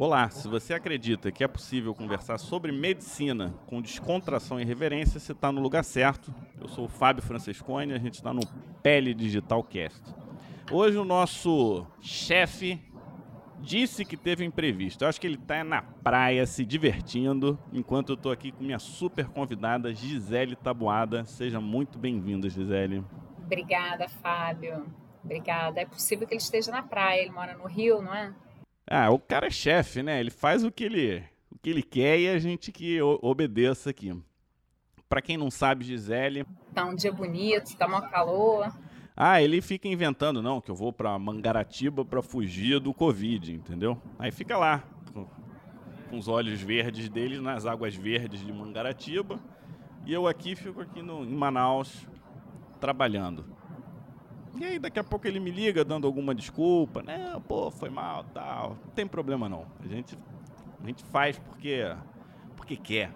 Olá, se você acredita que é possível conversar sobre medicina com descontração e reverência, você está no lugar certo. Eu sou o Fábio Francescone e a gente está no Pele Digital Cast. Hoje o nosso chefe disse que teve imprevisto. Eu acho que ele está na praia se divertindo, enquanto eu estou aqui com minha super convidada Gisele Tabuada. Seja muito bem-vinda, Gisele. Obrigada, Fábio. Obrigada. É possível que ele esteja na praia, ele mora no Rio, não é? Ah, o cara é chefe, né? Ele faz o que ele, o que ele quer e a gente que obedeça aqui. Para quem não sabe, Gisele. Tá um dia bonito, tá mó calor. Ah, ele fica inventando, não, que eu vou para Mangaratiba para fugir do Covid, entendeu? Aí fica lá, com, com, os olhos verdes dele nas águas verdes de Mangaratiba. E eu aqui fico aqui no, em Manaus trabalhando. E aí daqui a pouco ele me liga dando alguma desculpa, né? Pô, foi mal, tal. Não tem problema não. A gente a gente faz porque porque quer.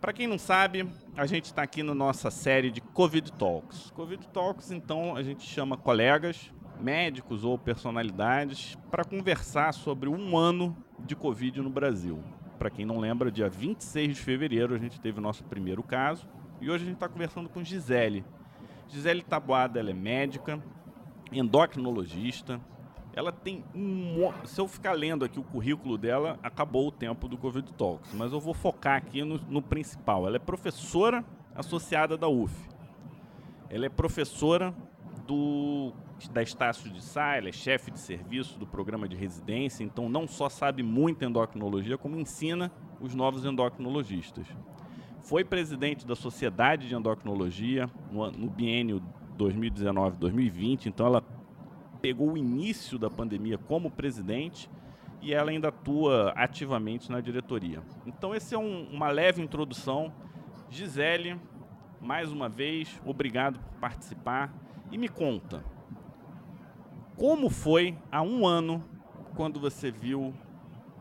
Para quem não sabe, a gente está aqui na nossa série de Covid Talks. Covid Talks, então, a gente chama colegas, médicos ou personalidades para conversar sobre um ano de Covid no Brasil. Para quem não lembra, dia 26 de fevereiro a gente teve o nosso primeiro caso e hoje a gente está conversando com Gisele, Gisele Tabuada, ela é médica, endocrinologista. Ela tem um. Se eu ficar lendo aqui o currículo dela, acabou o tempo do Covid Talks. Mas eu vou focar aqui no, no principal. Ela é professora associada da UF. Ela é professora do, da Estácio de Sá, ela é chefe de serviço do programa de residência, então não só sabe muito endocrinologia, como ensina os novos endocrinologistas foi presidente da Sociedade de Endocrinologia no, no biênio 2019-2020, então ela pegou o início da pandemia como presidente e ela ainda atua ativamente na diretoria. Então, esse é um, uma leve introdução. Gisele, mais uma vez, obrigado por participar. E me conta, como foi há um ano quando você viu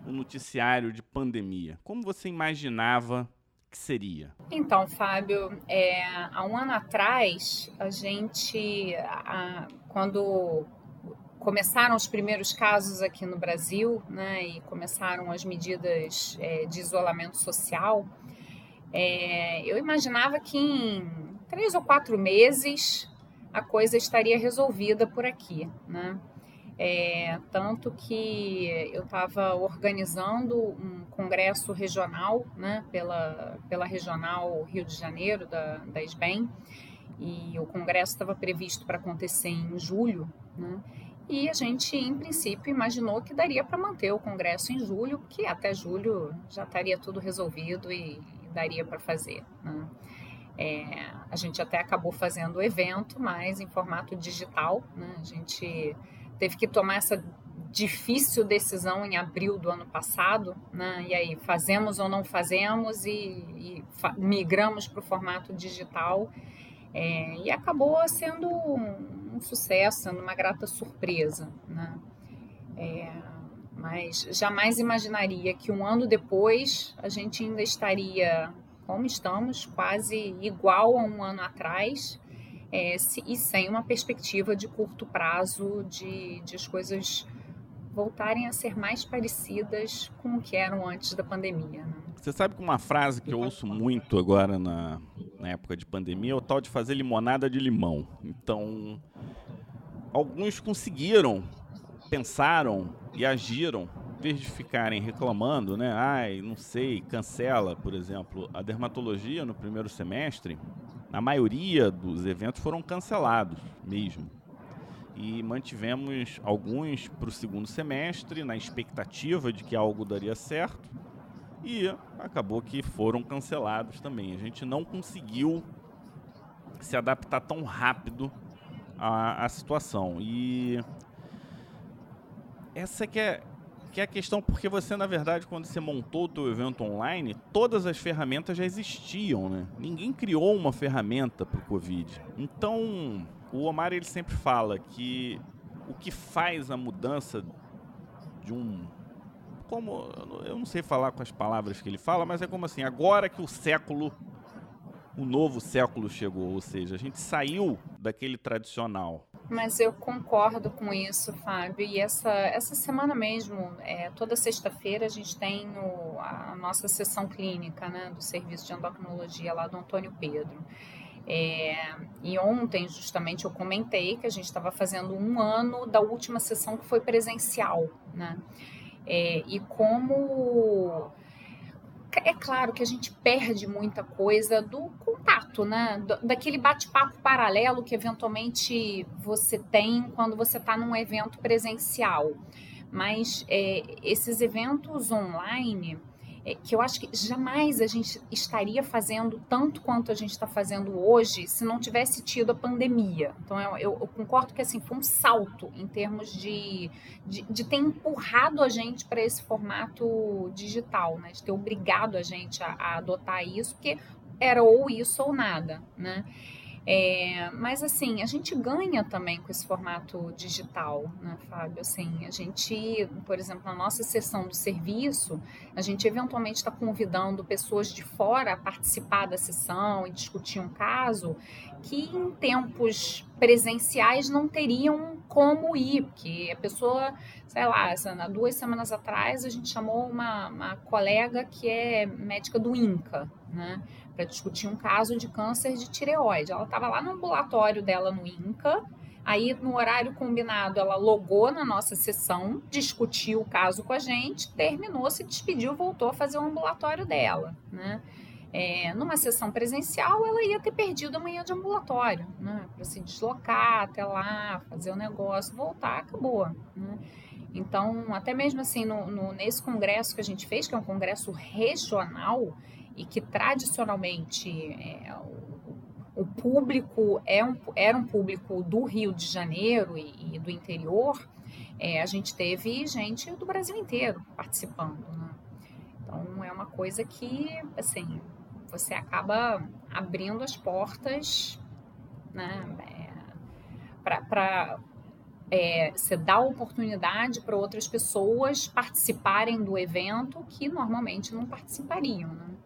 o noticiário de pandemia? Como você imaginava que seria? Então, Fábio, é, há um ano atrás, a gente, a, quando começaram os primeiros casos aqui no Brasil, né, e começaram as medidas é, de isolamento social, é, eu imaginava que em três ou quatro meses a coisa estaria resolvida por aqui, né? É, tanto que eu estava organizando um congresso regional, né, pela, pela regional Rio de Janeiro, da, da SBEM, e o congresso estava previsto para acontecer em julho, né, e a gente, em princípio, imaginou que daria para manter o congresso em julho, que até julho já estaria tudo resolvido e, daria para fazer. Né. É, a gente até acabou fazendo o evento, mas em formato digital, né, a gente teve que tomar essa difícil decisão em abril do ano passado, né? E aí fazemos ou não fazemos e, e fa migramos para o formato digital é, e acabou sendo um, um, sucesso, sendo uma grata surpresa, né? É, mas jamais imaginaria que um ano depois a gente ainda estaria como estamos, quase igual a um ano atrás é, se, e sem uma perspectiva de curto prazo de, de as coisas voltarem a ser mais parecidas com o que eram antes da pandemia. Né? Você sabe que uma frase que eu ouço muito agora na, na época de pandemia é o tal de fazer limonada de limão. Então, alguns conseguiram, pensaram e agiram, em vez de ficarem reclamando, né? Ai, não sei, cancela, por exemplo, a dermatologia no primeiro semestre a maioria dos eventos foram cancelados mesmo. E mantivemos alguns para o segundo semestre, na expectativa de que algo daria certo. E acabou que foram cancelados também. A gente não conseguiu se adaptar tão rápido à, à situação. E essa que é que é a questão porque você, na verdade, quando você montou o teu evento online, todas as ferramentas já existiam, né? Ninguém criou uma ferramenta para o Covid. Então, o Omar ele sempre fala que o que faz a mudança de um como eu não sei falar com as palavras que ele fala, mas é como assim, agora que o século o novo século chegou, ou seja, a gente saiu daquele tradicional Mas eu concordo com isso, Fábio. E essa, essa semana mesmo, é, toda sexta-feira, a gente tem o, a nossa sessão clínica né, do serviço de endocrinologia lá do Antônio Pedro. É, e ontem, justamente, eu comentei que a gente estava fazendo um ano da última sessão que foi presencial, né? É, e como é claro que a gente perde muita coisa do contato, né? Daquele bate-papo paralelo que eventualmente você tem quando você está num evento presencial. Mas é, esses eventos online é, que eu acho que jamais a gente estaria fazendo tanto quanto a gente está fazendo hoje se não tivesse tido a pandemia. Então eu, eu, eu concordo que assim foi um salto em termos de, de, de ter empurrado a gente para esse formato digital, né? de ter obrigado a gente a, a adotar isso, porque era ou isso ou nada, né? É, mas assim, a gente ganha também com esse formato digital, né, Fábio? Assim, a gente, por exemplo, na nossa sessão do serviço, a gente eventualmente está convidando pessoas de fora a participar da sessão e discutir um caso que em tempos presenciais não teriam como ir, porque a pessoa, sei lá, duas semanas atrás a gente chamou uma, uma colega que é médica do INCA, né? Para discutir um caso de câncer de tireoide. Ela estava lá no ambulatório dela no INCA, aí no horário combinado ela logou na nossa sessão, discutiu o caso com a gente, terminou, se despediu, voltou a fazer o ambulatório dela, né? É, numa sessão presencial, ela ia ter perdido a manhã de ambulatório, né? Para se deslocar até lá, fazer o negócio, voltar, acabou, né? Então, até mesmo assim, no, no, nesse congresso que a gente fez, que é um congresso regional, e que tradicionalmente é, o, público é um, era um público do Rio de Janeiro e, e do interior, é, a gente teve gente do Brasil inteiro participando. Né? Então é uma coisa que, assim, você acaba abrindo as portas né, é, para é, você dá oportunidade para outras pessoas participarem do evento que normalmente não participariam. Né?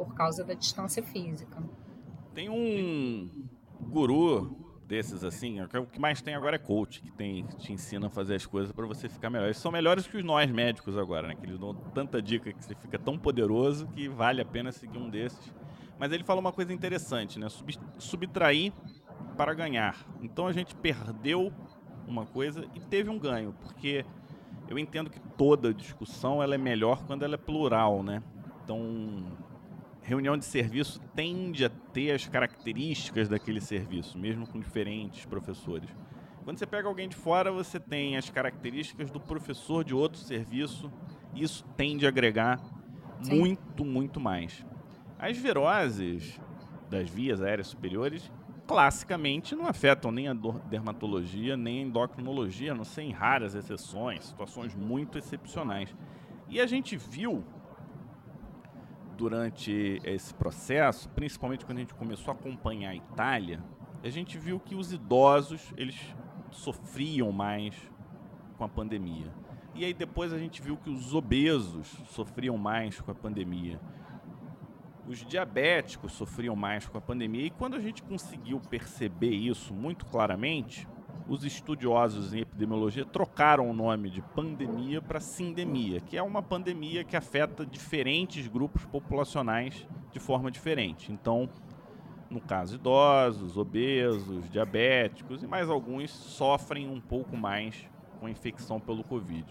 Por causa da distância física. Tem um guru desses assim, o que mais tem agora é coach, que tem, te ensina a fazer as coisas para você ficar melhor. Eles são melhores que os nós médicos agora, né? Que eles dão tanta dica que você fica tão poderoso que vale a pena seguir um desses. Mas ele fala uma coisa interessante, né? Sub subtrair para ganhar. Então a gente perdeu uma coisa e teve um ganho, porque eu entendo que toda discussão ela é melhor quando ela é plural, né? Então, reunião de serviço tende a ter as características daquele serviço, mesmo com diferentes professores. Quando você pega alguém de fora, você tem as características do professor de outro serviço, e isso tende a agregar Sim. muito, muito mais. As viroses das vias aéreas superiores, classicamente, não afetam nem a dermatologia, nem a endocrinologia, não ser em raras exceções, situações muito excepcionais. E a gente viu durante esse processo, principalmente quando a gente começou a acompanhar a Itália, a gente viu que os idosos eles sofriam mais com a pandemia. E aí depois a gente viu que os obesos sofriam mais com a pandemia. Os diabéticos sofriam mais com a pandemia. E quando a gente conseguiu perceber isso muito claramente, os estudiosos em epidemiologia trocaram o nome de pandemia para sindemia, que é uma pandemia que afeta diferentes grupos populacionais de forma diferente. Então, no caso, idosos, obesos, diabéticos e mais alguns sofrem um pouco mais com a infecção pelo Covid.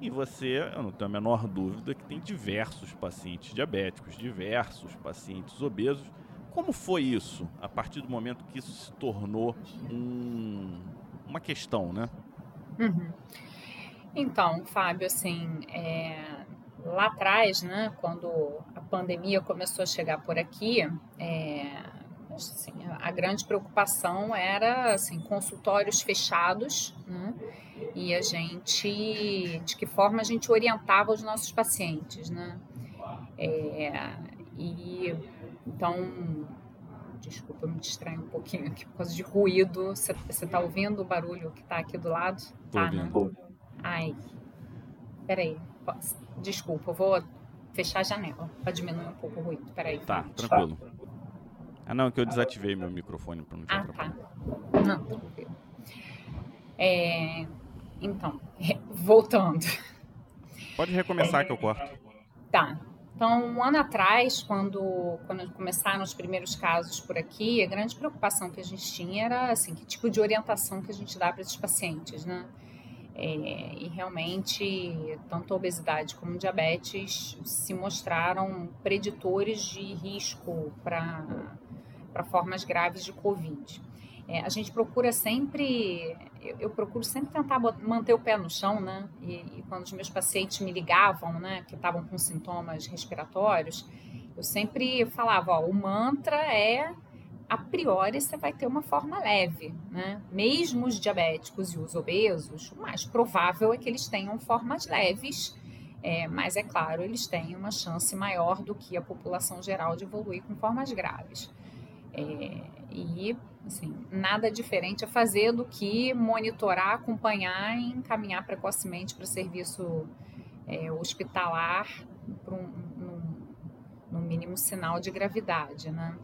E você, eu não tenho a menor dúvida que tem diversos pacientes diabéticos, diversos pacientes obesos como foi isso, a partir do momento que isso se tornou um, uma questão, né? Uhum. Então, Fábio, assim, é, lá atrás, né, quando a pandemia começou a chegar por aqui, é, assim, a grande preocupação era assim, consultórios fechados, né, e a gente, de que forma a gente orientava os nossos pacientes, né? É, e então, desculpa, eu me distrair um pouquinho aqui por causa de ruído. Você está ouvindo o barulho que está aqui do lado? Tô tá, né? Ai, peraí. Desculpa, eu vou fechar a janela para diminuir um pouco o ruído. Peraí. Tá, tranquilo. Ah, não, que eu desativei meu microfone para não te ah, atrapalhar. Tá. Não, tranquilo. É, então, voltando. Pode recomeçar que eu corto. Tá. Então, um ano atrás, quando, quando começaram os primeiros casos por aqui, a grande preocupação que a gente tinha era assim, que tipo de orientação que a gente dá para esses pacientes, né? É, e realmente, tanto a obesidade como diabetes se mostraram preditores de risco para formas graves de Covid. É, a gente procura sempre, eu, eu, procuro sempre tentar manter o pé no chão, né? E, e quando os meus pacientes me ligavam, né, que estavam com sintomas respiratórios, eu sempre falava, ó, o mantra é a priori você vai ter uma forma leve, né? Mesmo os diabéticos e os obesos, o mais provável é que eles tenham formas leves, é, mas é claro, eles têm uma chance maior do que a população geral de evoluir com formas graves. É, e Assim, nada diferente a fazer do que monitorar, acompanhar e encaminhar precocemente para serviço é, hospitalar para um, no, mínimo sinal de gravidade, né?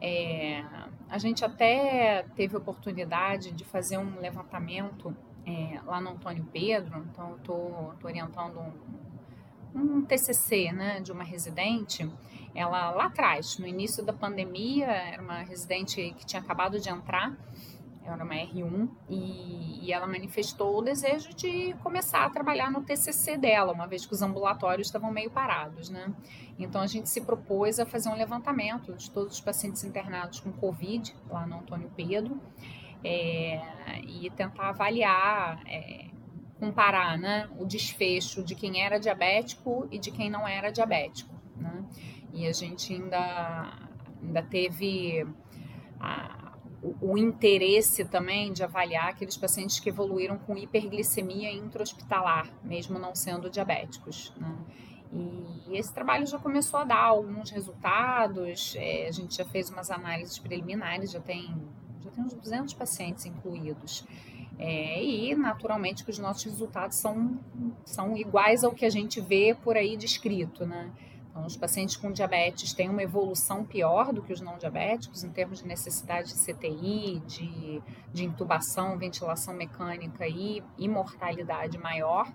É, a gente até teve oportunidade de fazer um levantamento é, lá no Antônio Pedro, então eu estou orientando um, um TCC né, de uma residente ela lá atrás, no início da pandemia, era uma residente que tinha acabado de entrar, era uma R1, e, e, ela manifestou o desejo de começar a trabalhar no TCC dela, uma vez que os ambulatórios estavam meio parados, né? Então a gente se propôs a fazer um levantamento de todos os pacientes internados com Covid, lá no Antônio Pedro, é, e tentar avaliar, é, comparar né, o desfecho de quem era diabético e de quem não era diabético, né? E a gente ainda, ainda teve a, o, o, interesse também de avaliar aqueles pacientes que evoluíram com hiperglicemia intra-hospitalar, mesmo não sendo diabéticos. Né? E esse trabalho já começou a dar alguns resultados, é, a gente já fez umas análises preliminares, já tem, já tem uns 200 pacientes incluídos. É, e, naturalmente, que os nossos resultados são, são iguais ao que a gente vê por aí descrito, né? Então, os pacientes com diabetes têm uma evolução pior do que os não diabéticos em termos de necessidade de CTI, de, de intubação, ventilação mecânica e, e mortalidade maior.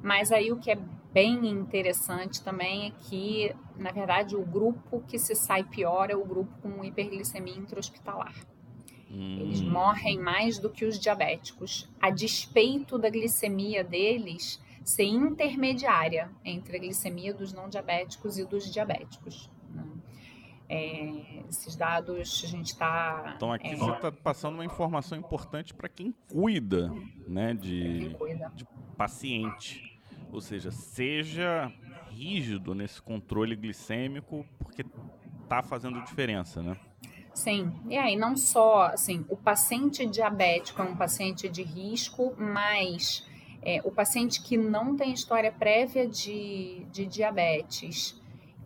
Mas aí o que é bem interessante também é que, na verdade, o grupo que se sai pior é o grupo com hiperglicemia intra-hospitalar. Hum. Eles morrem mais do que os diabéticos. A despeito da glicemia deles ser intermediária entre a glicemia dos não diabéticos e dos diabéticos. Né? É, esses dados a gente está. Então aqui é, você está passando uma informação importante para quem cuida, né, de, cuida. de paciente, ou seja, seja rígido nesse controle glicêmico porque está fazendo diferença, né? Sim, e aí não só assim, o paciente diabético é um paciente de risco, mas é, o paciente que não tem história prévia de, de diabetes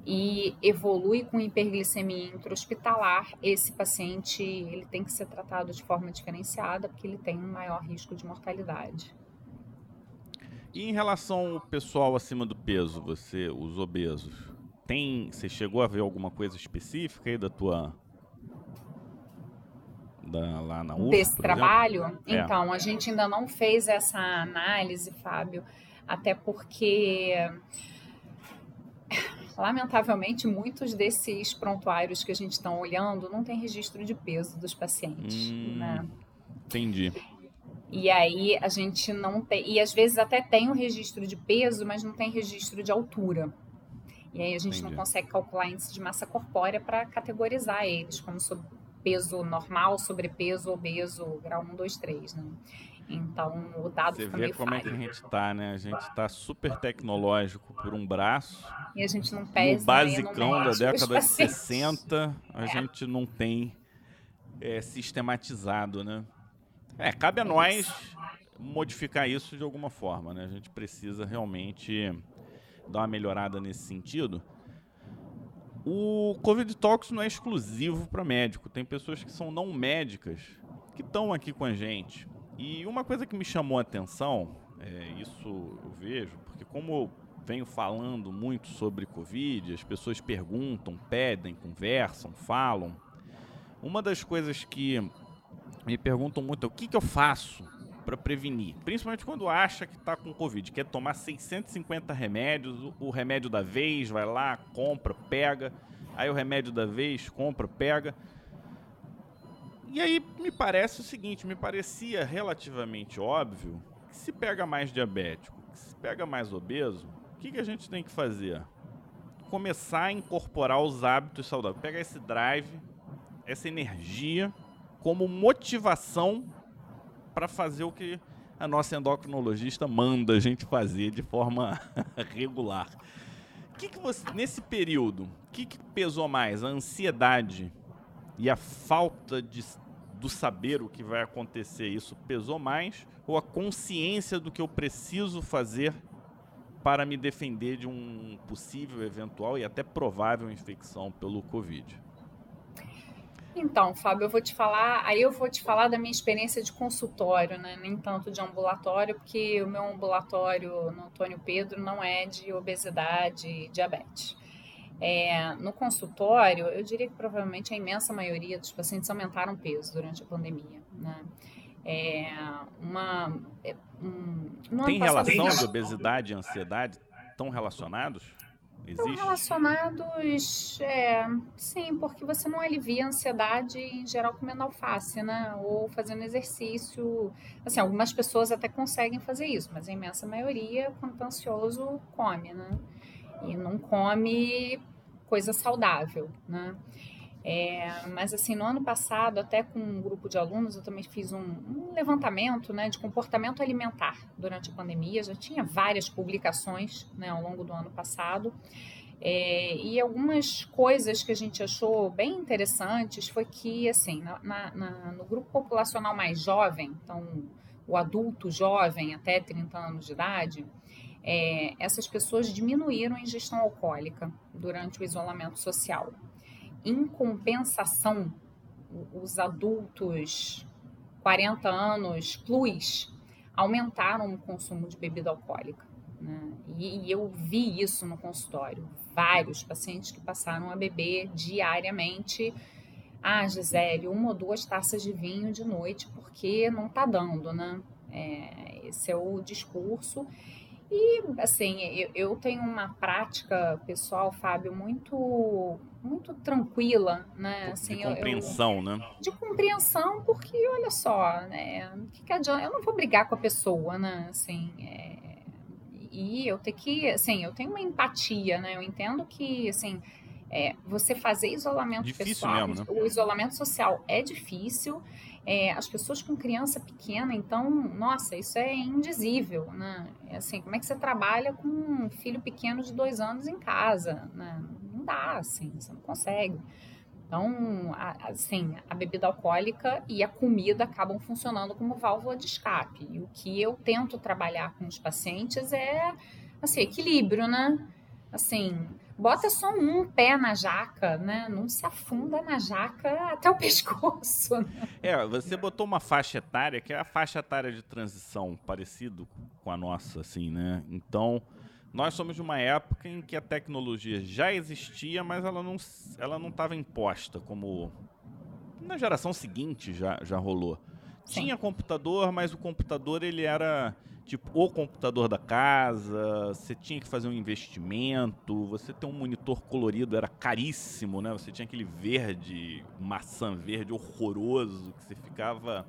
e evolui com hiperglicemia intra-hospitalar, esse paciente ele tem que ser tratado de forma diferenciada porque ele tem um maior risco de mortalidade. E em relação ao pessoal acima do peso, você, os obesos, tem, você chegou a ver alguma coisa específica aí da tua da, lá na UF, desse trabalho. É. Então, a gente ainda não fez essa análise, Fábio, até porque lamentavelmente muitos desses prontuários que a gente está olhando não tem registro de peso dos pacientes, hum, né? Entendi. E aí a gente não tem, e às vezes até tem o registro de peso, mas não tem registro de altura. E aí a gente Entendi. não consegue calcular índice de massa corpórea para categorizar eles como peso normal, sobrepeso, obeso, grau 1, 2, 3, né? Então, o dado Você fica vê como falho. é que a gente está, né? A gente está super tecnológico por um braço. E a gente não pesa. No basicão da década de 60, a é. gente não tem é, sistematizado, né? É, cabe a nós modificar isso de alguma forma, né? A gente precisa realmente dar uma melhorada nesse sentido. O Covid Talks não é exclusivo para médico. Tem pessoas que são não médicas que estão aqui com a gente. E uma coisa que me chamou a atenção, é, isso eu vejo, porque como eu venho falando muito sobre Covid, as pessoas perguntam, pedem, conversam, falam. Uma das coisas que me perguntam muito o que, que eu faço para prevenir, principalmente quando acha que está com Covid, quer tomar 650 remédios, o remédio da vez, vai lá, compra, pega, aí o remédio da vez, compra, pega. E aí me parece o seguinte, me parecia relativamente óbvio que se pega mais diabético, que se pega mais obeso, o que, que a gente tem que fazer? Começar a incorporar os hábitos saudáveis, pegar esse drive, essa energia como motivação para fazer o que a nossa endocrinologista manda a gente fazer de forma regular. Que que você, nesse período, o que, que, pesou mais? A ansiedade e a falta de, do saber o que vai acontecer, isso pesou mais? Ou a consciência do que eu preciso fazer para me defender de um possível, eventual e até provável infecção pelo Covid? Então, Fábio, eu vou te falar, aí eu vou te falar da minha experiência de consultório, né? Nem tanto de ambulatório, porque o meu ambulatório no Antônio Pedro não é de obesidade e diabetes. É, no consultório, eu diria que provavelmente a imensa maioria dos pacientes aumentaram peso durante a pandemia, né? É uma, é, um, Tem relação de obesidade e ansiedade? Estão relacionados? Existe? Estão relacionados, é, sim, porque você não alivia a ansiedade em geral comendo alface, né? Ou fazendo exercício. Assim, algumas pessoas até conseguem fazer isso, mas a imensa maioria, quando está ansioso, come, né? E não come coisa saudável, né? É, mas assim, no ano passado, até com um grupo de alunos, eu também fiz um, um, levantamento né, de comportamento alimentar durante a pandemia. Já tinha várias publicações né, ao longo do ano passado. É, e algumas coisas que a gente achou bem interessantes foi que, assim, na, na, no grupo populacional mais jovem, então o adulto jovem até 30 anos de idade, é, essas pessoas diminuíram a ingestão alcoólica durante o isolamento social. Em compensação, os adultos 40 anos plus aumentaram o consumo de bebida alcoólica. Né? E, e, eu vi isso no consultório. Vários pacientes que passaram a beber diariamente. Ah, Gisele, uma ou duas taças de vinho de noite, porque não tá dando, né? É, esse é o discurso. E, assim, eu, eu, tenho uma prática pessoal, Fábio, muito muito tranquila, né? Assim, de compreensão, eu, né? De compreensão, porque, olha só, né? O que, que adianta? Eu não vou brigar com a pessoa, né? Assim, é, e eu tenho que, assim, eu tenho uma empatia, né? Eu entendo que, assim, é, você fazer isolamento difícil pessoal, mesmo, né? o isolamento social é difícil, é, as pessoas com criança pequena, então, nossa, isso é indizível, né? É assim, como é que você trabalha com um filho pequeno de dois anos em casa, né? Não dá, assim, você não consegue. Então, assim, a bebida alcoólica e a comida acabam funcionando como válvula de escape. E o que eu tento trabalhar com os pacientes é, assim, equilíbrio, né? Assim, bota só um pé na jaca, né? Não se afunda na jaca até o pescoço. Né? É, você botou uma faixa etária que é a faixa etária de transição, parecido com a nossa, assim, né? Então, nós somos de uma época em que a tecnologia já existia, mas ela não ela não estava imposta como na geração seguinte já já rolou. Sim. Tinha computador, mas o computador ele era tipo o computador da casa, você tinha que fazer um investimento, você ter um monitor colorido era caríssimo, né? Você tinha aquele verde, maçã verde horroroso que você ficava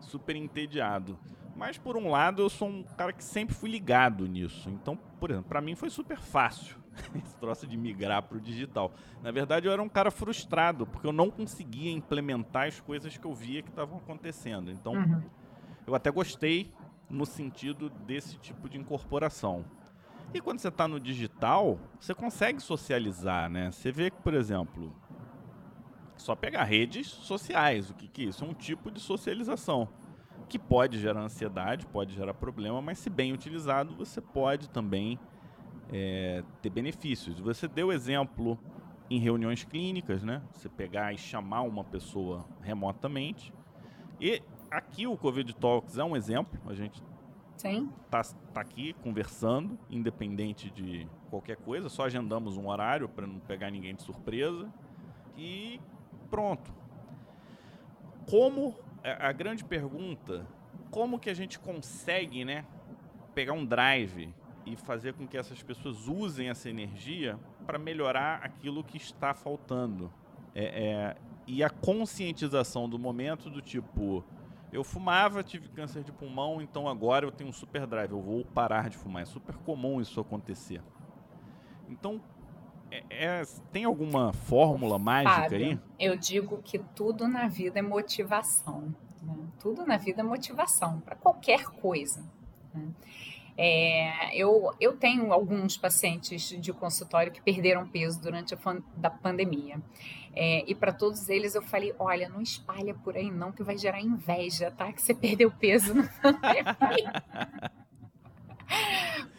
super entediado. Mas por um lado, eu sou um cara que sempre fui ligado nisso. Então, por exemplo, para mim foi super fácil esse troço de migrar para o digital. Na verdade, eu era um cara frustrado, porque eu não conseguia implementar as coisas que eu via que estavam acontecendo. Então, uhum. eu até gostei no sentido desse tipo de incorporação. E quando você está no digital, você consegue socializar, né? Você vê que, por exemplo, só pegar redes sociais, o que, que é isso? É um tipo de socialização que pode gerar ansiedade, pode gerar problema, mas se bem utilizado, você pode também é, ter benefícios. Você deu exemplo em reuniões clínicas, né? Você pegar e chamar uma pessoa remotamente. E aqui o Covid Talks é um exemplo. A gente está tá aqui conversando, independente de qualquer coisa. Só agendamos um horário para não pegar ninguém de surpresa. E pronto. Como a, a grande pergunta, como que a gente consegue, né, pegar um drive e fazer com que essas pessoas usem essa energia para melhorar aquilo que está faltando. É, é, e a conscientização do momento do tipo, eu fumava, tive câncer de pulmão, então agora eu tenho um super drive, eu vou parar de fumar. É super comum isso acontecer. Então, é, é, tem alguma fórmula mágica Fábio, aí? Eu digo que tudo na vida é motivação. Né? Tudo na vida é motivação, para qualquer coisa. Né? É, eu, eu tenho alguns pacientes de consultório que perderam peso durante a da pandemia. É, e para todos eles eu falei: olha, não espalha por aí não, que vai gerar inveja, tá? Que você perdeu peso na pandemia.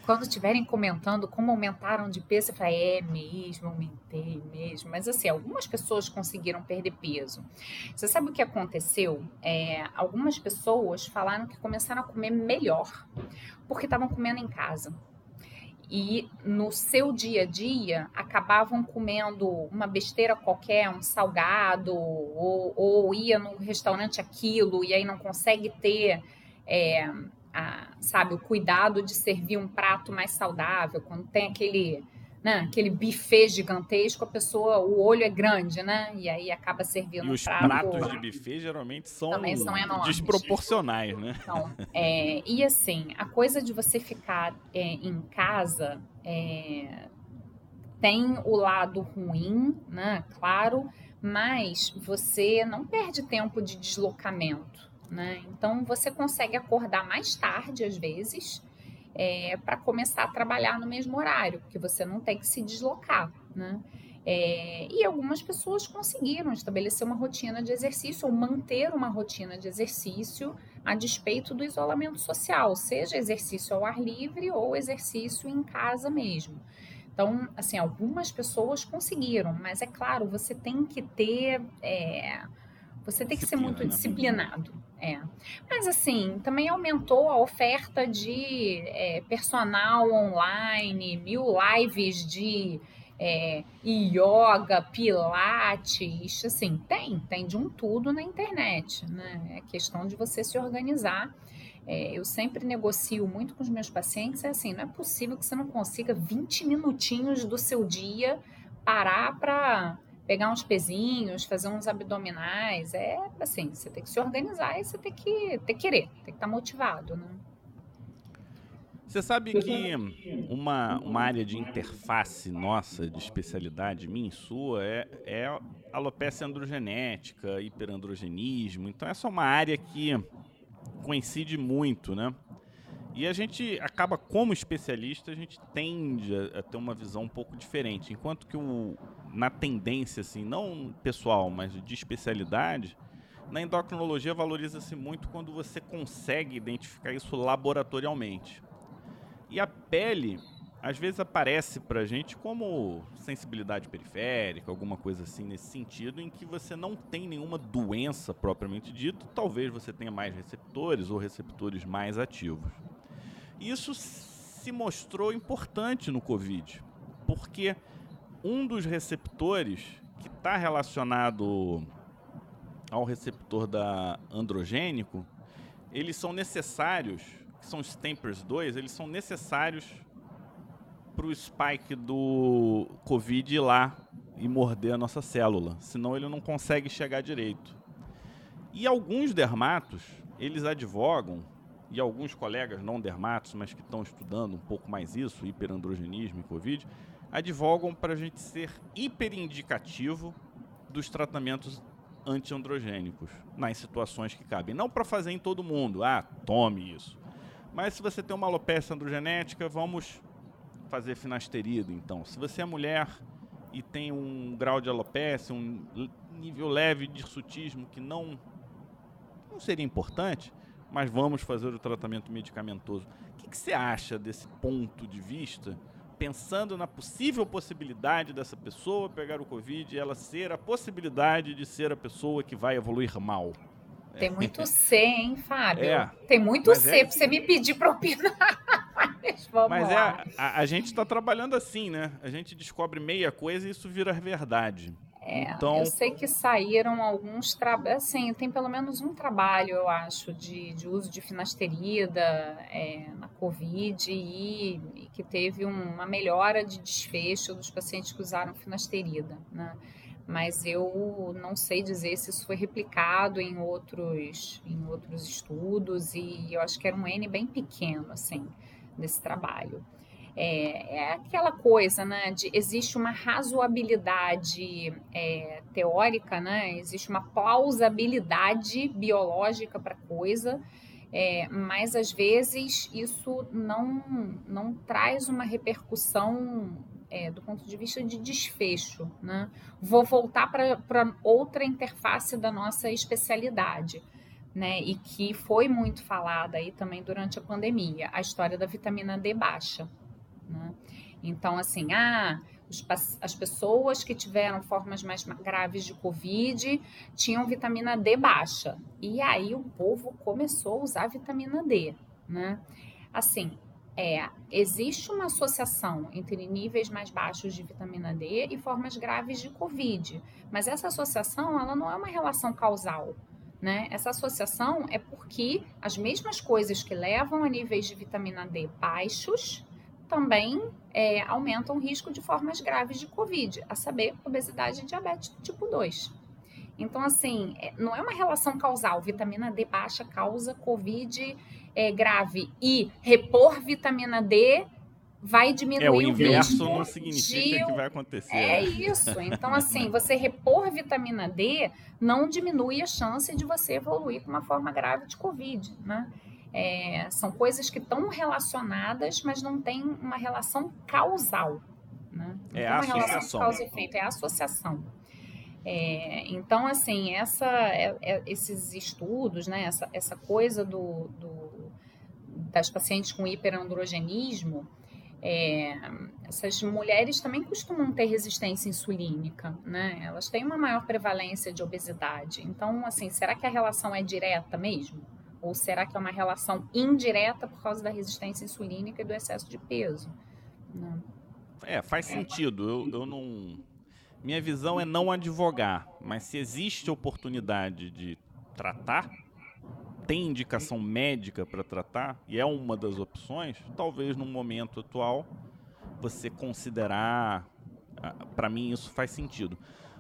Quando estiverem comentando como aumentaram de peso, você fala, é mesmo, aumentei mesmo. Mas assim, algumas pessoas conseguiram perder peso. Você sabe o que aconteceu? É, algumas pessoas falaram que começaram a comer melhor, porque estavam comendo em casa e no seu dia a dia acabavam comendo uma besteira qualquer, um salgado, ou, ou ia no restaurante aquilo e aí não consegue ter é, a, sabe, o cuidado de servir um prato mais saudável, quando tem aquele, né, aquele buffet gigantesco, a pessoa, o olho é grande, né? E aí acaba servindo e um os prato. pratos de buffet geralmente são, são desproporcionais, né? Então, é, e assim, a coisa de você ficar é, em casa é, tem o lado ruim, né? Claro, mas você não perde tempo de deslocamento. Né? Então você consegue acordar mais tarde às vezes é, para começar a trabalhar no mesmo horário, porque você não tem que se deslocar. Né? É, e algumas pessoas conseguiram estabelecer uma rotina de exercício ou manter uma rotina de exercício a despeito do isolamento social, seja exercício ao ar livre ou exercício em casa mesmo. Então, assim, algumas pessoas conseguiram, mas é claro, você tem que ter. É, você tem que ser muito né? disciplinado. É. Mas assim, também aumentou a oferta de é, personal online, mil lives de é, yoga, pilates, assim, tem, tem de um tudo na internet, né? É questão de você se organizar. É, eu sempre negocio muito com os meus pacientes, é assim, não é possível que você não consiga 20 minutinhos do seu dia parar para pegar uns pezinhos, fazer uns abdominais. É assim, você tem que se organizar e você tem que ter que querer, tem que estar motivado, né? Você sabe que uma, uma área de interface nossa, de especialidade minha e sua, é, é alopecia androgenética, hiperandrogenismo. Então, essa é uma área que coincide muito, né? E a gente acaba, como especialista, a gente tende a, a ter uma visão um pouco diferente. Enquanto que o, na tendência, assim, não pessoal, mas de especialidade, na endocrinologia valoriza-se muito quando você consegue identificar isso laboratorialmente. E a pele, às vezes, aparece para a gente como sensibilidade periférica, alguma coisa assim nesse sentido, em que você não tem nenhuma doença propriamente dita, talvez você tenha mais receptores ou receptores mais ativos. Isso se mostrou importante no Covid, porque um dos receptores que está relacionado ao receptor da androgênico, eles são necessários, que são os Stampers 2, eles são necessários para o spike do Covid ir lá e morder a nossa célula, senão ele não consegue chegar direito. E alguns dermatos, eles advogam, e alguns colegas não dermatos, mas que estão estudando um pouco mais isso, hiperandrogenismo e Covid, advogam para a gente ser hiperindicativo dos tratamentos antiandrogênicos nas situações que cabem. Não para fazer em todo mundo, ah, tome isso. Mas se você tem uma alopecia androgenética, vamos fazer finasterida, então. Se você é mulher e tem um grau de alopecia, um nível leve de hirsutismo que não, não seria importante, mas vamos fazer o tratamento medicamentoso. O que, que você acha desse ponto de vista pensando na possível possibilidade dessa pessoa pegar o Covid e ela ser a possibilidade de ser a pessoa que vai evoluir mal. Tem muito C, hein, Fábio? É, Tem muito C é... para você me pedir para opinar. Mas vamos Mas lá. É, a, a gente está trabalhando assim, né? A gente descobre meia coisa e isso vira verdade. É, então... Eu sei que saíram alguns trabalhos, assim, tem pelo menos um trabalho, eu acho, de, de uso de finasterida é, na Covid e que teve uma melhora de desfecho dos pacientes que usaram finasterida, né? Mas eu não sei dizer se isso foi replicado em outros, em outros estudos e eu acho que era um N bem pequeno, assim, desse trabalho. É, é aquela coisa, né? De, existe uma razoabilidade é, teórica, né? Existe uma plausibilidade biológica para coisa, é, mas às vezes isso não, não traz uma repercussão é, do ponto de vista de desfecho. Né? Vou voltar para outra interface da nossa especialidade. Né, e que foi muito falada aí também durante a pandemia, a história da vitamina D baixa. Né? Então, assim, ah, as pessoas que tiveram formas mais graves de Covid tinham vitamina D baixa. E aí o povo começou a usar vitamina D, né? Assim, é, existe uma associação entre níveis mais baixos de vitamina D e formas graves de Covid, mas essa associação ela não é uma relação causal. Né? Essa associação é porque as mesmas coisas que levam a níveis de vitamina D baixos também é, aumentam o risco de formas graves de Covid, a saber, obesidade e diabetes tipo 2. Então, assim, é, não é uma relação causal. Vitamina D baixa causa Covid é, grave e repor vitamina D vai diminuir é, o inverso não significa que vai acontecer. É né? isso. Então, assim, você repor vitamina D não diminui a chance de você evoluir com uma forma grave de Covid, né? É, são coisas que estão relacionadas, mas não tem uma relação causal. Né? É a associação. Causa efeito, é a associação. É, então, assim, essa, é, é, esses estudos, né, essa, essa coisa do, do, das pacientes com hiperandrogenismo, é, essas mulheres também costumam ter resistência insulínica, né? Elas têm uma maior prevalência de obesidade. Então, assim, será que a relação é direta mesmo? Ou será que é uma relação indireta por causa da resistência insulínica e do excesso de peso? Não. Né? É, faz sentido. Eu, eu não. Minha visão é não advogar, mas se existe oportunidade de tratar, tem indicação médica para tratar, e é uma das opções, talvez no momento atual você considerar. Ah, para mim, isso faz sentido.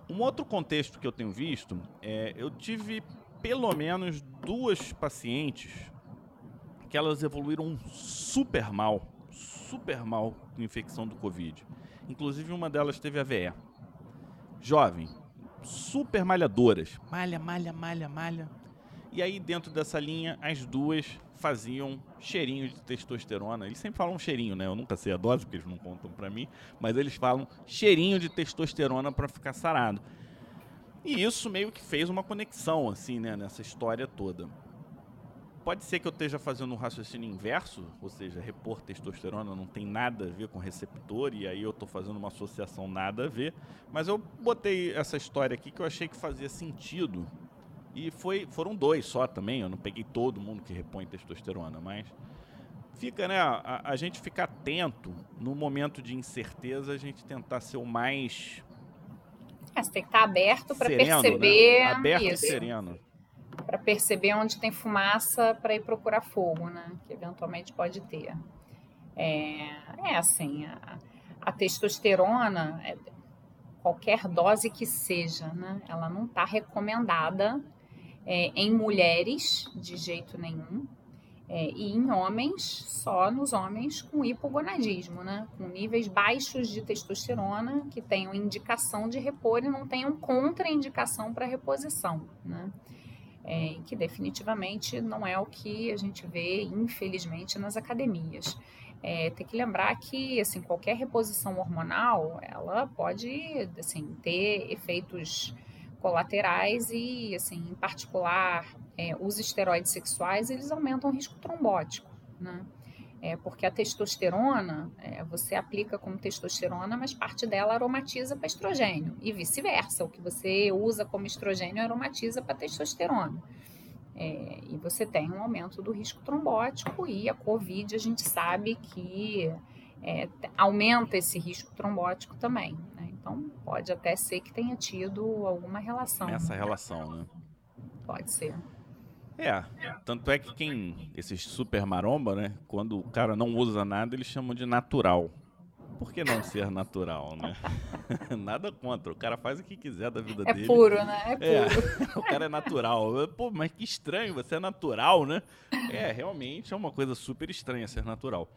Um outro contexto que eu tenho visto é. Eu tive pelo menos duas pacientes que elas evoluíram super mal, super mal com infecção do Covid. Inclusive uma delas teve AVE. Jovem, super malhadoras. Malha, malha, malha, malha. E aí dentro dessa linha, as duas faziam cheirinho de testosterona. Eles sempre falam cheirinho, né? Eu nunca sei a dose, porque eles não contam para mim, mas eles falam cheirinho de testosterona para ficar sarado. E isso meio que fez uma conexão, assim, né, nessa história toda. Pode ser que eu esteja fazendo um raciocínio inverso, ou seja, repor testosterona não tem nada a ver com receptor, e aí eu estou fazendo uma associação nada a ver, mas eu botei essa história aqui que eu achei que fazia sentido. E foi, foram dois só também, eu não peguei todo mundo que repõe testosterona, mas fica, né? A, a gente fica atento no momento de incerteza, a gente tentar ser o mais é, você tem que estar aberto para perceber. Né? Aberto isso. e sereno. Para perceber onde tem fumaça para ir procurar fogo, né? Que eventualmente pode ter. É, é assim, a, a testosterona, é, qualquer dose que seja, né? Ela não está recomendada é, em mulheres de jeito nenhum. É, e em homens, só nos homens com hipogonadismo, né? Com níveis baixos de testosterona, que tenham indicação de repor e não tenham contraindicação para reposição, né? É, que definitivamente não é o que a gente vê, infelizmente, nas academias. É, tem que lembrar que assim qualquer reposição hormonal ela pode assim ter efeitos colaterais e, assim, em particular, é, os esteroides sexuais, eles aumentam o risco trombótico, né? É, porque a testosterona, é, você aplica como testosterona, mas parte dela aromatiza para estrogênio, e vice-versa. O que você usa como estrogênio aromatiza para testosterona. É, e você tem um aumento do risco trombótico, e a COVID a gente sabe que é, aumenta esse risco trombótico também. Então, pode até ser que tenha tido alguma relação. Essa relação, né? Pode ser. É, tanto é que quem, esses super maromba, né, quando o cara não usa nada, eles chamam de natural. Por que não ser natural, né? Nada contra, o cara faz o que quiser da vida é dele. Puro, né? É É, puro, o cara é natural. Pô, mas que estranho, você é natural, né? É, realmente é uma coisa super estranha ser natural.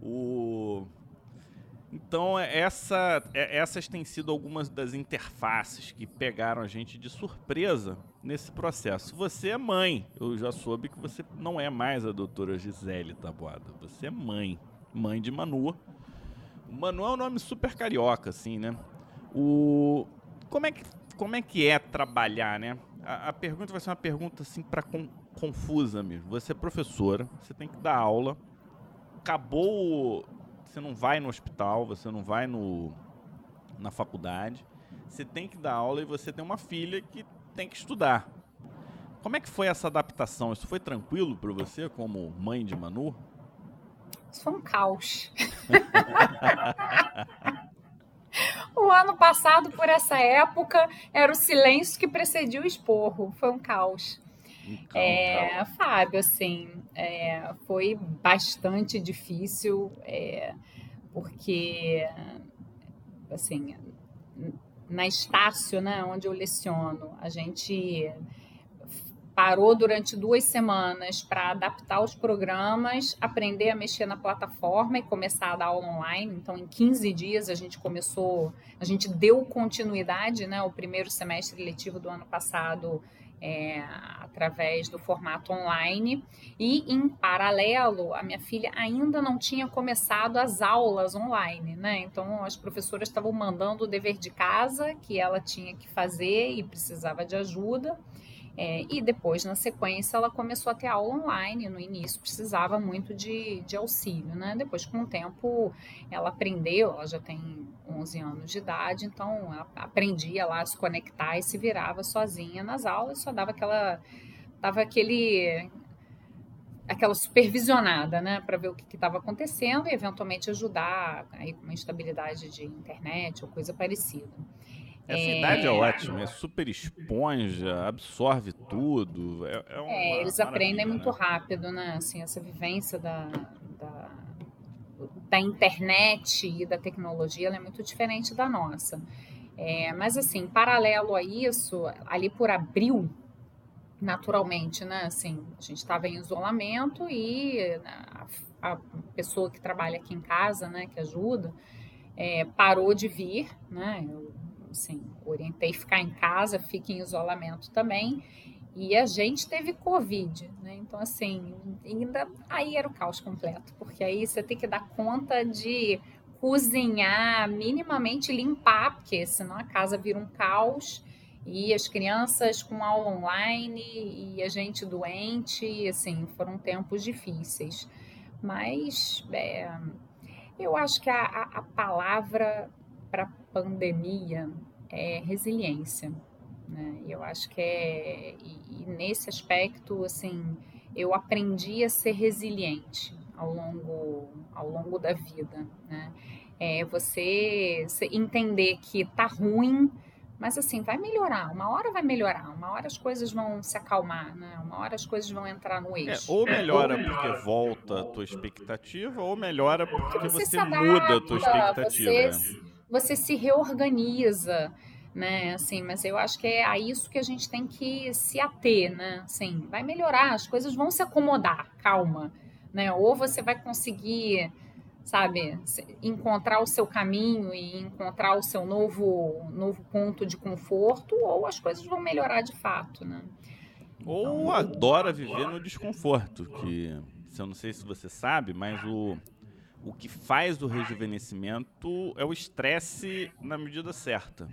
O... Então, é, essa, é- essas têm sido algumas das interfaces que pegaram a gente de surpresa nesse processo. Você é mãe. Eu já soube que você não é mais a doutora Gisele Taboada. Você é mãe. Mãe de Manu. Manu é um nome super carioca, assim, né? O... Como, é que, como é que é trabalhar, né? A, a pergunta vai ser uma pergunta, assim, para confusa mesmo. Você é professora, você tem que dar aula. Acabou... Você não vai no hospital, você não vai no, na faculdade. Você tem que dar aula e você tem uma filha que tem que estudar. Como é que foi essa adaptação? Isso foi tranquilo para você, como mãe de Manu? Isso foi um caos. o ano passado, por essa época, era o silêncio que precedia o esporro. Foi um caos. Então, É, Fábio, assim, é, foi bastante difícil, é, porque, assim, na Estácio, né, onde eu leciono, a gente parou durante duas semanas para adaptar os programas, aprender a mexer na plataforma e começar a dar aula online. Então, em 15 dias, a gente começou, a gente deu continuidade, né, o primeiro semestre letivo do ano passado é, através do formato online. E, em paralelo, a minha filha ainda não tinha começado as aulas online, né? Então, as professoras estavam mandando o dever de casa que ela tinha que fazer e precisava de ajuda. É, e depois, na sequência, ela começou a ter aula online. No início, precisava muito de, de auxílio, né? Depois, com o tempo, ela aprendeu, ela já tem 11 anos de idade, então aprendia lá a se conectar e se virava sozinha nas aulas, só dava aquela. dava aquele. aquela supervisionada, né? Para ver o que estava acontecendo e eventualmente ajudar aí com uma instabilidade de internet ou coisa parecida. Essa idade é ótima, é super esponja, absorve tudo. É, é, É, eles aprendem maravilha, muito né? rápido, né? Assim, essa vivência da, da, da internet e da tecnologia ela é muito diferente da nossa. É, mas, assim, paralelo a isso, ali por abril, naturalmente, né? Assim, a gente estava em isolamento e a, a pessoa que trabalha aqui em casa, né, que ajuda, é, parou de vir, né? Eu, assim, orientei ficar em casa, fique em isolamento também. E a gente teve Covid, né? Então, assim, ainda aí era o caos completo, porque aí você tem que dar conta de cozinhar, minimamente limpar, porque senão a casa vira um caos. E as crianças com aula online e a gente doente, assim, foram tempos difíceis. Mas é, eu acho que a, a, a palavra para pandemia é resiliência. Né? Eu acho que é. E, e, nesse aspecto, assim, eu aprendi a ser resiliente ao longo, ao longo da vida. Né? É você, entender que tá ruim, mas assim, vai melhorar. Uma hora vai melhorar, uma hora as coisas vão se acalmar, né? Uma hora as coisas vão entrar no É, eixo. ou melhora porque volta a tua expectativa, ou melhora porque Você você, muda a tua expectativa. você-? Você se reorganiza, né? Assim, mas eu acho que é a isso que a gente tem que se ater, né? Assim, vai melhorar, as coisas vão se acomodar, calma, né? Ou você vai conseguir, sabe, encontrar o seu caminho e encontrar o seu novo, novo ponto de conforto, ou as coisas vão melhorar de fato, né? Ou adora viver no desconforto, que eu não sei se você sabe, mas o, o que faz o rejuvenescimento é o estresse na medida certa.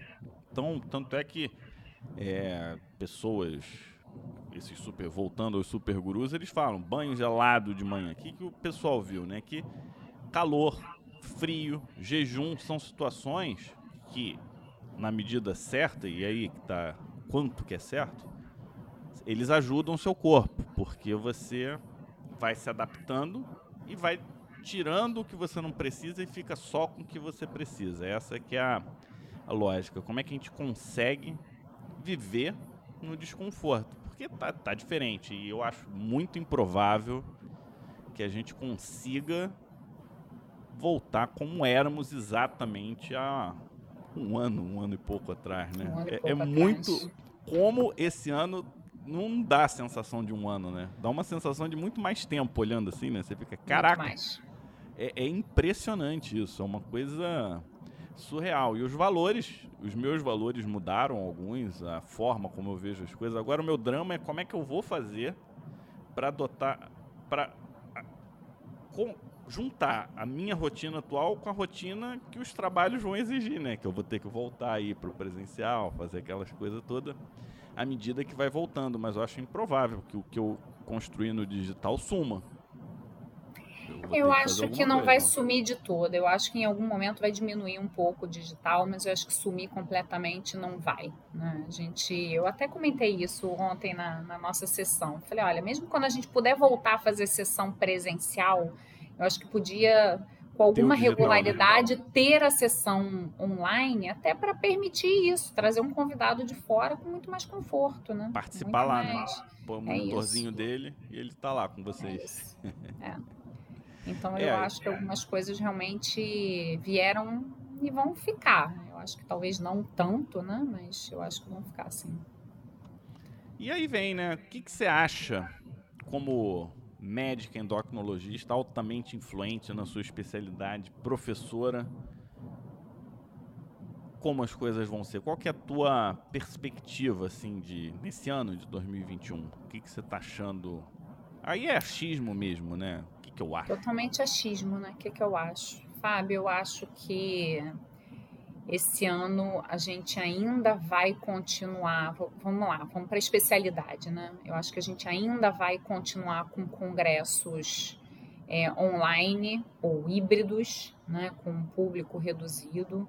Então, tanto é que é, pessoas, esses super, voltando aos super gurus, eles falam banho gelado de manhã. O que, que o pessoal viu, né? Que calor, frio, jejum são situações que, na medida certa, e aí que tá quanto que é certo, eles ajudam o seu corpo, porque você vai se adaptando e vai tirando o que você não precisa e fica só com o que você precisa. Essa que é a, a lógica. Como é que a gente consegue viver no desconforto? Porque tá, tá diferente. E eu acho muito improvável que a gente consiga voltar como éramos exatamente há um ano, um ano e pouco atrás, né? Um é, pouco é atrás. muito como esse ano não dá a sensação de um ano, né? Dá uma sensação de muito mais tempo olhando assim, né? Você fica, caraca. É, é impressionante isso, é uma coisa surreal. E os valores, os meus valores mudaram alguns, a forma como eu vejo as coisas. Agora o meu drama é como é que eu vou fazer para adotar, para juntar a minha rotina atual com a rotina que os trabalhos vão exigir, né? Que eu vou ter que voltar aí pro presencial, fazer aquelas coisas todas à medida que vai voltando. Mas eu acho improvável que o que eu construí no digital suma. Eu fazer acho que não coisa. vai sumir de toda. Eu acho que em algum momento vai diminuir um pouco o digital, mas eu acho que sumir completamente não vai. né? A gente, eu até comentei isso ontem na, na nossa sessão. Falei, olha, mesmo quando a gente puder voltar a fazer sessão presencial, eu acho que podia, com alguma digital, né? regularidade, ter a sessão online, até para permitir isso, trazer um convidado de fora com muito mais conforto, né? Participar Muito lá, né? mais- Põe o É monitorzinho dele e ele tá lá com É vocês. isso. É. Então É, eu acho que algumas coisas realmente vieram e vão ficar. Eu acho que talvez não tanto, né? Mas eu acho que vão ficar assim. E aí vem, né? O que, que você acha como médica endocrinologista altamente influente na sua especialidade, professora? Como as coisas vão ser? Qual que é a tua perspectiva, assim, de nesse ano de 2021? O que, que você tá achando? Aí é achismo mesmo, né? O que, que eu acho? Totalmente achismo, né? O que, que eu acho? Fábio, eu acho que esse ano a gente ainda vai continuar. Vamos lá, vamos para a especialidade, né? Eu acho que a gente ainda vai continuar com congressos é, online ou híbridos, né? Com um público reduzido.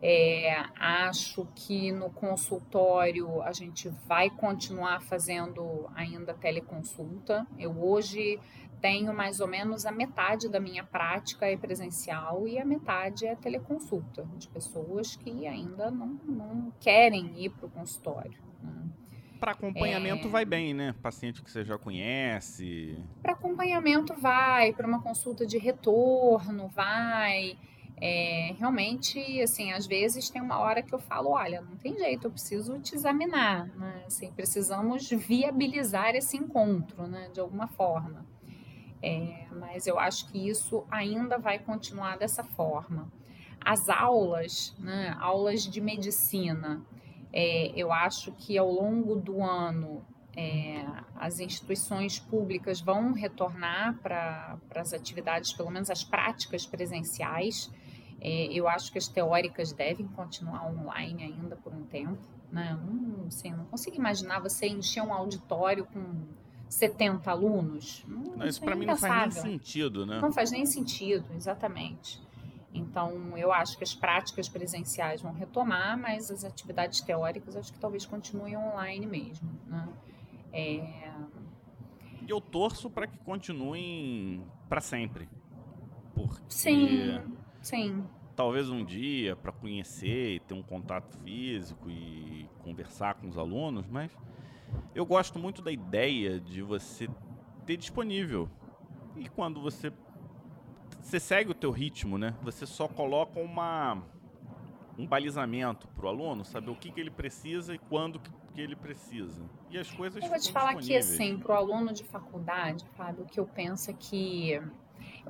É, acho que no consultório a gente vai continuar fazendo ainda teleconsulta. Eu hoje tenho mais ou menos a metade da minha prática é presencial e a metade é teleconsulta, de pessoas que ainda não, não querem ir para o consultório. Né? Para acompanhamento É. vai bem, né? Paciente que você já conhece. Para acompanhamento vai, para uma consulta de retorno vai. É, realmente, assim, às vezes tem uma hora que eu falo, olha, não tem jeito, eu preciso te examinar, né? Assim, precisamos viabilizar esse encontro, né? De alguma forma. É, mas eu acho que isso ainda vai continuar dessa forma. As aulas, né? Aulas de medicina, é, eu acho que ao longo do ano é, as instituições públicas vão retornar para as atividades, pelo menos as práticas presenciais. É, eu acho que as teóricas devem continuar online ainda por um tempo. Né? Não, assim, não consigo imaginar você encher um auditório com 70 alunos. Não, Não, isso é para mim não faz nem sentido, né? Não faz nem sentido, exatamente. Então, eu acho que as práticas presenciais vão retomar, mas as atividades teóricas acho que talvez continuem online mesmo. Né? É, E eu torço para que continuem para sempre. Porque sim, sim. talvez um dia para conhecer e ter um contato físico e conversar com os alunos, mas eu gosto muito da ideia de você ter disponível. E quando você você segue o teu ritmo, né? Você só coloca uma um balizamento para o aluno, saber o que, que ele precisa e quando que, ele precisa. E as coisas Eu vou te falar que, assim, para o aluno de faculdade, Fábio, o que eu penso é que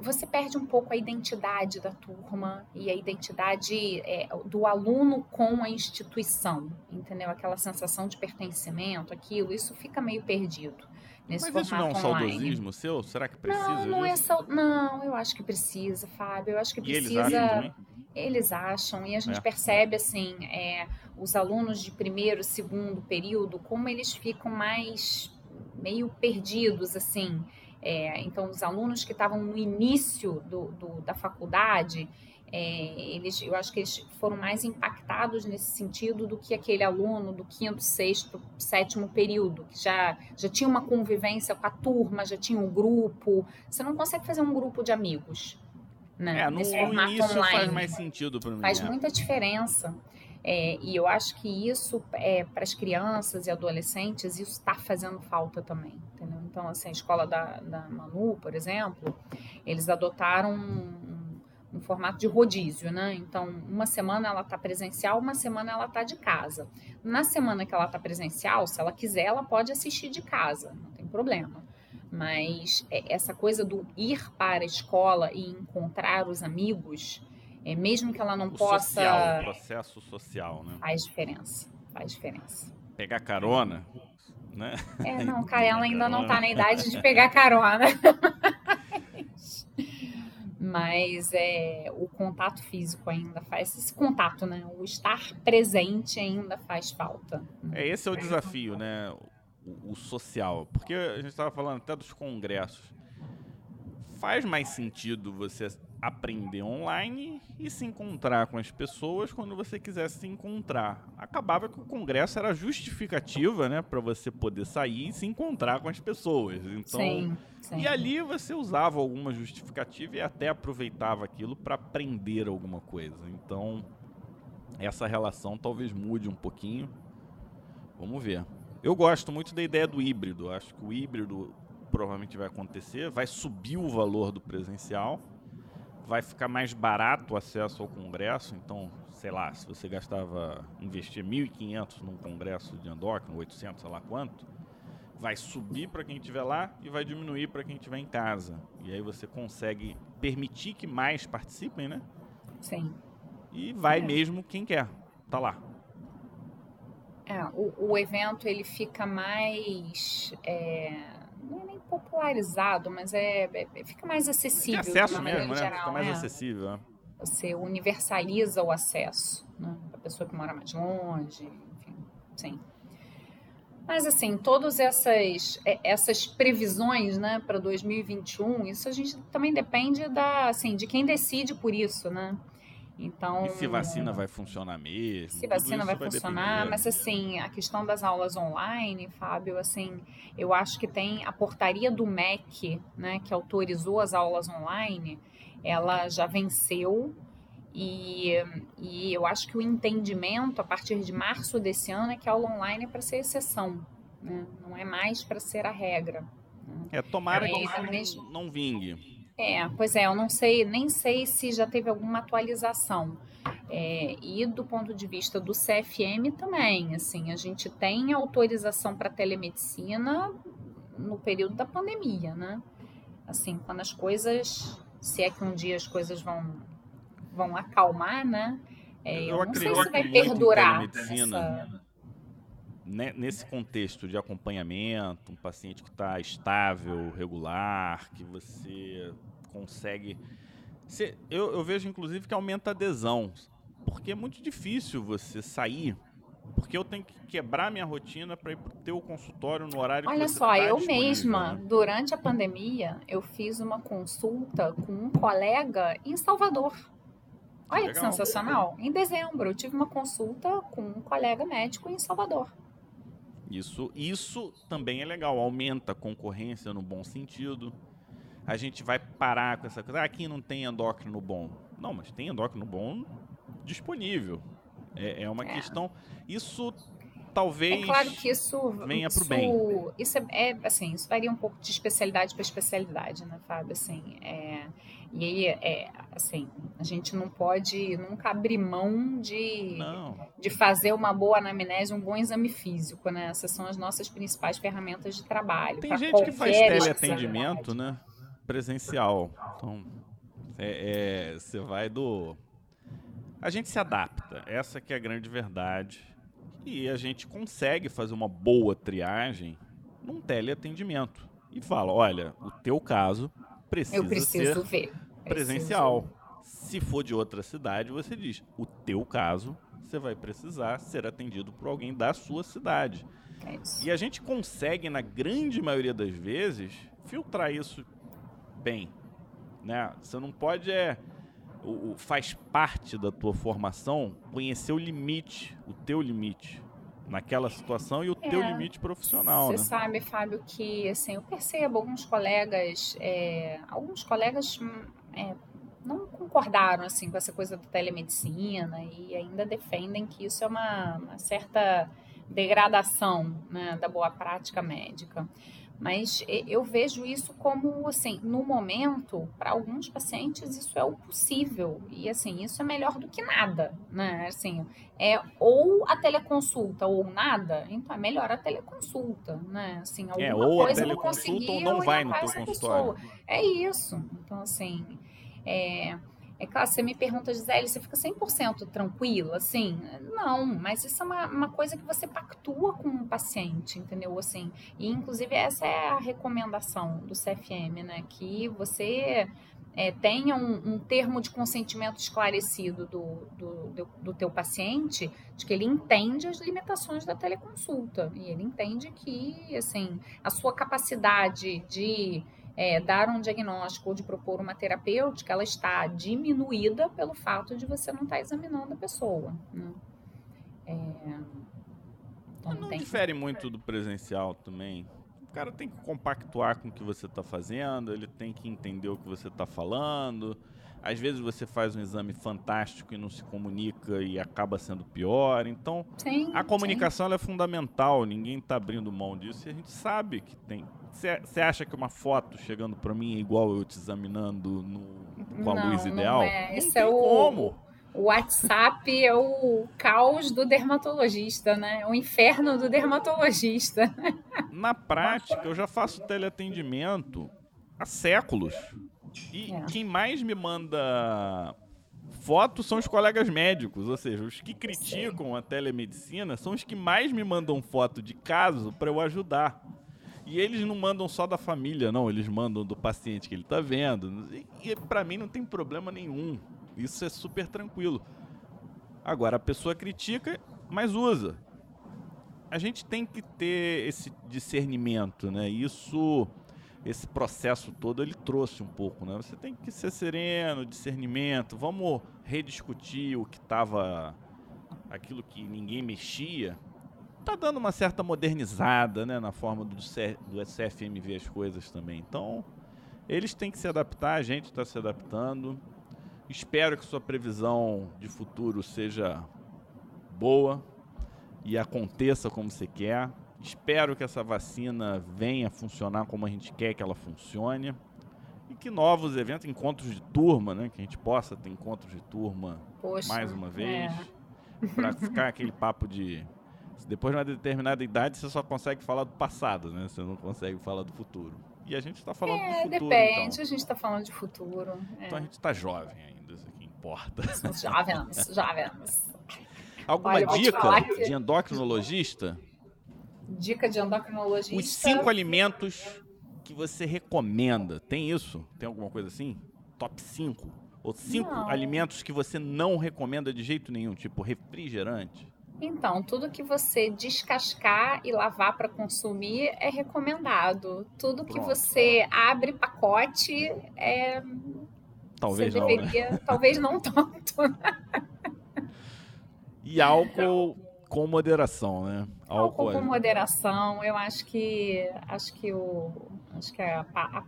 você perde um pouco a identidade da turma e a identidade é, do aluno com a instituição, entendeu? Aquela sensação de pertencimento, aquilo, isso fica meio perdido nesse Mas isso não é um online. saudosismo seu? Será que precisa Não, não é disso? sau- Não, eu acho que precisa, Fábio. Eu acho que E eles precisa. acham? Eles acham, e a gente É. percebe assim, é, os alunos de primeiro, segundo período, como eles ficam mais meio perdidos, assim. É, então, os alunos que estavam no início do, do- da faculdade, é, eles, eu acho que eles foram mais impactados nesse sentido do que aquele aluno do quinto, sexto, sétimo período, que já, já tinha uma convivência com a turma, já tinha um grupo. Você não consegue fazer um grupo de amigos Né? É, no, Nesse no formato início online. faz mais sentido para mim. Faz é. muita diferença. É, e eu acho que isso, é, para as crianças e adolescentes, isso está fazendo falta também. Entendeu? Então, assim, a escola da, da Manu, por exemplo, eles adotaram um, um formato de rodízio, né? Então, uma semana ela está presencial, uma semana ela está de casa. Na semana que ela está presencial, se ela quiser, ela pode assistir de casa, não tem problema. Mas é, essa coisa do ir para a escola e encontrar os amigos, é, mesmo que ela não O possa. social, o processo social, né? Faz diferença. Faz diferença. Pegar carona, né? É, não, cara, ela ainda não Carona. tá na idade de pegar carona. Mas é, o contato físico ainda faz. Esse contato, né? O estar presente ainda faz falta. É, esse é o desafio, né? O, o social. Porque a gente estava falando até dos congressos. Faz mais sentido você aprender online e se encontrar com as pessoas quando você quiser se encontrar. Acabava que o congresso era justificativa, né, para você poder sair e se encontrar com as pessoas. Então, sim, sim. e ali você usava alguma justificativa e até aproveitava aquilo para aprender alguma coisa. Então, essa relação talvez mude um pouquinho. Vamos ver. Eu gosto muito da ideia do híbrido. Acho que o híbrido provavelmente vai acontecer, vai subir o valor do presencial, vai ficar mais barato o acesso ao congresso. Então, sei lá, se você gastava, investir 1.500 num congresso de endócrino, 800, sei lá quanto, vai subir para quem estiver lá e vai diminuir para quem estiver em casa. E aí você consegue permitir que mais participem, né? Sim. E vai É. mesmo quem quer. Tá lá. É, o, o evento ele fica mais. é, não é nem popularizado, mas é, é- fica mais acessível. de acesso mesmo, né? geral, Fica mais é. acessível. né? Você universaliza o acesso, né? A pessoa que mora mais longe, enfim, sim. Mas assim, todas essas, é, essas previsões, né, para 2021, isso a gente também depende da, assim, de quem decide por isso, né? Então, E se vacina vai funcionar mesmo? se vacina isso vai funcionar, depender. mas assim, a questão das aulas online, Fábio, assim, eu acho que tem a portaria do MEC, né, que autorizou as aulas online, ela já venceu e, e eu acho que o entendimento a partir de março desse ano é que a aula online é para ser exceção, né, não é mais para ser a regra. É, tomara É, que não, não vingue. É, pois é, eu não sei, nem sei se já teve alguma atualização. É, e do ponto de vista do CFM também, assim, a gente tem autorização para telemedicina no período da pandemia, né? Assim, quando as coisas, se é que um dia as coisas vão, vão acalmar, né? É, eu, Eu não sei se vai perdurar telemedicina. essa... né, nesse contexto de acompanhamento, um paciente que está estável, regular, que você consegue. Você- eu, eu vejo, inclusive, que aumenta a adesão, porque é muito difícil você sair, porque eu tenho que quebrar minha rotina para ir para o teu consultório no horário que Olha você só, tá eu mesma, né? durante a pandemia, eu fiz uma consulta com um colega em Salvador. Olha que Legal. sensacional. Em dezembro, eu tive uma consulta com um colega médico em Salvador. Isso, isso também é legal, aumenta a concorrência no bom sentido. A gente vai parar com essa coisa, ah, aqui não tem endócrino bom. Não, mas tem endócrino bom disponível. É, é uma É. questão. Isso talvez. É claro que isso venha pro isso, bem. Isso é, é, assim, isso varia um pouco de especialidade para especialidade, né, Fábio? Assim, é, e aí, é, assim, a gente não pode nunca abrir mão de Não. de fazer uma boa anamnese, um bom exame físico, né? Essas são as nossas principais ferramentas de trabalho. Tem gente que faz teleatendimento, né? Presencial. Então, é, é, você vai do. A gente se adapta. Essa que é a grande verdade. E a gente consegue fazer uma boa triagem num teleatendimento. E fala, olha, o teu caso precisa preciso ser ver. presencial. Se for de outra cidade, você diz, o teu caso, você vai precisar ser atendido por alguém da sua cidade. É. E a gente consegue, na grande maioria das vezes, filtrar isso bem. Né? Você não pode é. O, o- faz parte da tua formação conhecer o limite, o teu limite naquela situação e o teu É. limite profissional, Você né? sabe, Fábio, que assim, eu percebo alguns colegas, é, alguns colegas hum, é, não concordaram assim com essa coisa da telemedicina e ainda defendem que isso é uma, uma certa degradação né, da boa prática médica. Mas eu vejo isso como, assim, no momento, para alguns pacientes, isso é o possível. E, assim, isso é melhor do que nada, né? Assim, é ou a teleconsulta ou nada, então é melhor a teleconsulta, né? Assim, é, ou a teleconsulta ou não vai no teu consultório. É isso. Então, assim, é... É claro, você me pergunta, Gisele, você fica 100% tranquila, assim? Não, mas isso é uma, uma, coisa que você pactua com o paciente, entendeu? Assim, e inclusive essa é a recomendação do CFM, né? Que você é, tenha um, um, termo de consentimento esclarecido do, do, do, do teu paciente, de que ele entende as limitações da teleconsulta. E ele entende que, assim, a sua capacidade de é, dar um diagnóstico ou de propor uma terapêutica, ela está diminuída pelo fato de você não estar tá examinando a pessoa. Né? É, então não tem... difere muito do presencial também. O cara tem que compactuar com o que você está fazendo, ele tem que entender o que você está falando. Às vezes você faz um exame fantástico e não se comunica e acaba sendo pior. Então, sim, a comunicação é fundamental. Ninguém está abrindo mão disso e a gente sabe que tem. Você acha que uma foto chegando para mim é igual eu te examinando no, com a não, luz ideal? Não é. Esse é o, como. O WhatsApp é o caos do dermatologista, né? O inferno do dermatologista. Na prática, eu já faço teleatendimento há séculos. E é. quem mais me manda fotos são os colegas médicos, ou seja, os que criticam a telemedicina são os que mais me mandam foto de caso para eu ajudar. E eles não mandam só da família, não, eles mandam do paciente que ele está vendo. E, e para mim não tem problema nenhum. Isso é super tranquilo. Agora, a pessoa critica, mas usa. A gente tem que ter esse discernimento, né? Isso esse processo todo ele trouxe um pouco, né? Você tem que ser sereno, discernimento, vamos rediscutir o que estava aquilo que ninguém mexia. Tá dando uma certa modernizada, né, na forma do, do CFM ver as coisas também. Então, eles têm que se adaptar, a gente está se adaptando. Espero que sua previsão de futuro seja boa e aconteça como você quer. Espero que essa vacina venha funcionar como a gente quer que ela funcione. E que novos eventos, encontros de turma, né? Que a gente possa ter encontros de turma Poxa, mais uma vez. É. Para ficar aquele papo de. Depois de uma determinada idade, você só consegue falar do passado, né? Você não consegue falar do futuro. E a gente está falando é, do futuro. Depende, então. a gente está falando de futuro. É. Então a gente está jovem ainda, isso aqui importa. Somos jovens, jovens. Alguma Olha, dica que... de endocrinologista? Dica de endocrinologista. Os cinco alimentos que você recomenda. Tem isso? Tem alguma coisa assim? Top 5? Ou cinco não. alimentos que você não recomenda de jeito nenhum, tipo refrigerante? Então, tudo que você descascar e lavar para consumir é recomendado. Tudo Pronto. que você abre pacote é. Talvez não. Deveria... Né? Talvez não tanto. e álcool com moderação, né? Álcool, com moderação. Eu acho que acho que o acho que a, a,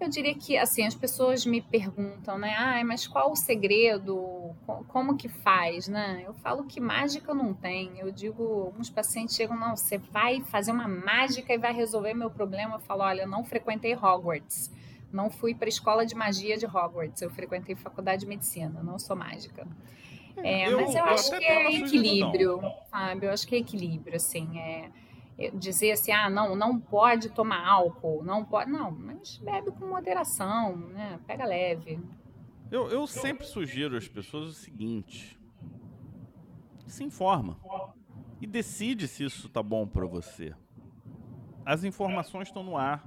eu diria que assim as pessoas me perguntam, né? Ah, mas qual o segredo? Como que faz, né? Eu falo que mágica não tem. Eu digo, alguns pacientes chegam, não, você vai fazer uma mágica e vai resolver meu problema. Eu falo, olha, eu não frequentei Hogwarts. Não fui para a escola de magia de Hogwarts. Eu frequentei faculdade de medicina. Não sou mágica. É, eu, mas eu, eu acho que é equilíbrio, sabe? Eu acho que é equilíbrio, assim, é, é dizer assim, ah, não, não pode tomar álcool, não pode, não, mas bebe com moderação, né? Pega leve. Eu, eu sempre sugiro às pessoas o seguinte: se informa e decide se isso tá bom para você. As informações estão no ar.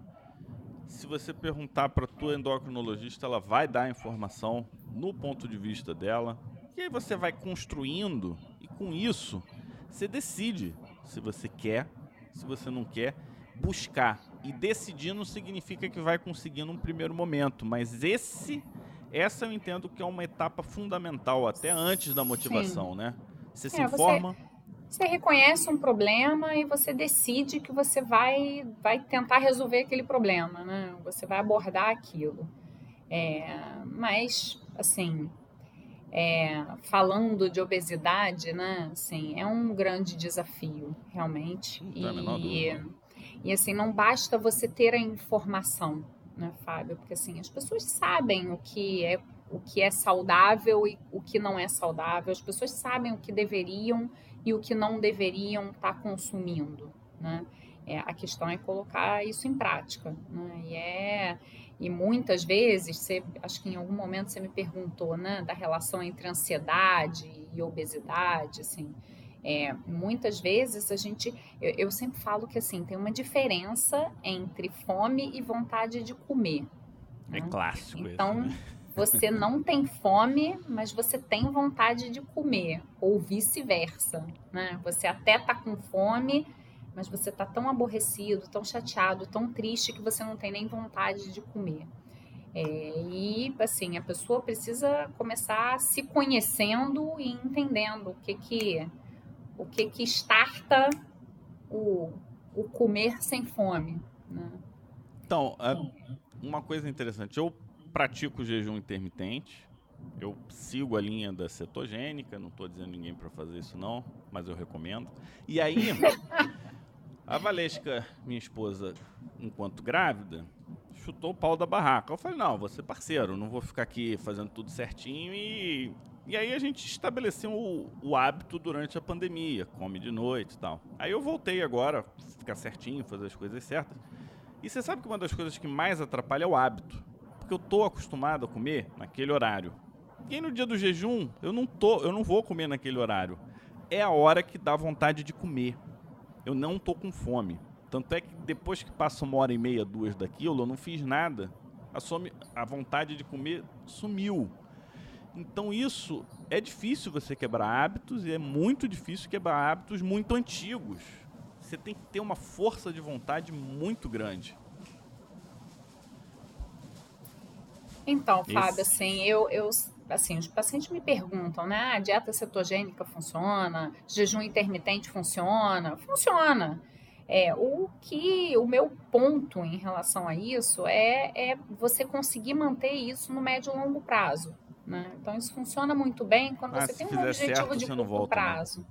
Se você perguntar para tua endocrinologista, ela vai dar a informação no ponto de vista dela. E aí você vai construindo e com isso você decide se você quer, se você não quer, buscar. E decidir não significa que vai conseguir num primeiro momento, mas esse essa eu entendo que é uma etapa fundamental até antes da motivação, Sim. né? Você é, se informa, você... Você reconhece um problema e você decide que você vai, vai tentar resolver aquele problema, né? Você vai abordar aquilo. É, mas, assim, é, falando de obesidade, né, assim, é um grande desafio, realmente. E, e, assim, não basta você ter a informação, né, Fábio? Porque, assim, as pessoas sabem o que é o que é saudável e o que não é saudável. As pessoas sabem o que deveriam e o que não deveriam estar tá consumindo, né? É, a questão é colocar isso em prática, né? E é e muitas vezes, você, acho que em algum momento você me perguntou, né, da relação entre ansiedade e obesidade, assim. É, muitas vezes a gente, eu, eu, sempre falo que assim tem uma diferença entre fome e vontade de comer. É né? clássico. Então isso, né? você não tem fome, mas você tem vontade de comer, ou vice-versa, né? Você até tá com fome, mas você está tão aborrecido, tão chateado, tão triste que você não tem nem vontade de comer. É, e assim, a pessoa precisa começar se conhecendo e entendendo o que que o que que starta o, o comer sem fome. Né? Então, uma coisa interessante, eu pratico jejum intermitente, eu sigo a linha da cetogênica, não estou dizendo ninguém para fazer isso não, mas eu recomendo. E aí A Valesca, minha esposa, enquanto grávida, chutou o pau da barraca. Eu falei, não, ser parceiro, não vou ficar aqui fazendo tudo certinho e... E aí a gente estabeleceu o, o hábito durante a pandemia, come de noite e tal. Aí eu voltei agora, ficar certinho, fazer as coisas certas. E você sabe que uma das coisas que mais atrapalha é o hábito. Porque eu tô acostumado a comer naquele horário. E aí no dia do jejum, eu não tô, eu não vou comer naquele horário. É a hora que dá vontade de comer eu não tô com fome. Tanto é que depois que passa uma hora e meia, duas daquilo, eu não fiz nada. A, some, a vontade de comer sumiu. Então isso é difícil você quebrar hábitos e é muito difícil quebrar hábitos muito antigos. Você tem que ter uma força de vontade muito grande. Então, Fábio, Esse... assim, eu, eu assim, os pacientes me perguntam, né? A ah, dieta cetogênica funciona? Jejum intermitente funciona? Funciona. É, o que o meu ponto em relação a isso é, é você conseguir manter isso no médio e longo prazo. Né? Então isso funciona muito bem quando ah, você tem um objetivo certo, de curto volta, né? prazo.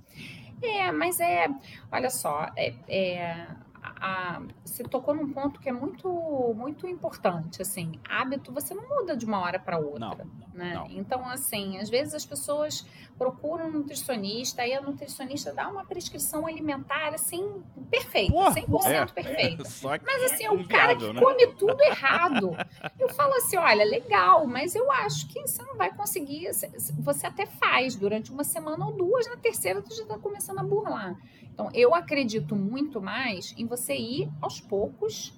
Né? É, mas é, olha só, é, é a, você tocou num ponto que é muito muito importante, assim, hábito você não muda de uma hora para outra, não, né? Não. Então, assim, às vezes as pessoas procuram um nutricionista e a nutricionista dá uma prescrição alimentar, assim, perfeita, Pô, 100% é, perfeita. É, mas, assim, é um cara que né? come tudo errado. Eu falo assim, olha, legal, mas eu acho que você não vai conseguir, você até faz durante uma semana ou duas, na terceira você já está começando a burlar. Então, eu acredito muito mais em você ir aos poucos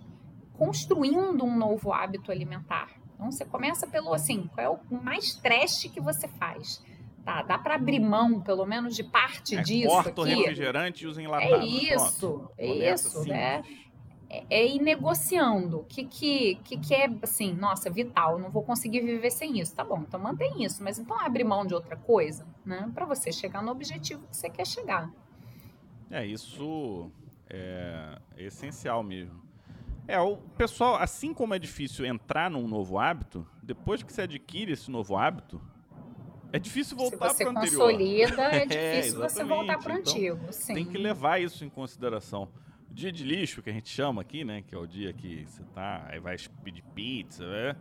construindo um novo hábito alimentar. Então, você começa pelo assim, qual é o mais trash que você faz? Tá, dá para abrir mão, pelo menos, de parte é, disso corta o refrigerante e usa enlatado. É isso, é isso, né? É, é ir negociando. O que, que, que, que é, assim, nossa, vital, não vou conseguir viver sem isso. Tá bom, então mantém isso. Mas então abre mão de outra coisa, né? Para você chegar no objetivo que você quer chegar. É, isso é essencial mesmo. É, o pessoal, assim como é difícil entrar num novo hábito, depois que você adquire esse novo hábito, é difícil voltar para o anterior. Se você consolida, é difícil é, você voltar para o então, antigo. Sim. Tem que levar isso em consideração. O dia de lixo, que a gente chama aqui, né? Que é o dia que você tá, aí vai pedir pizza, né?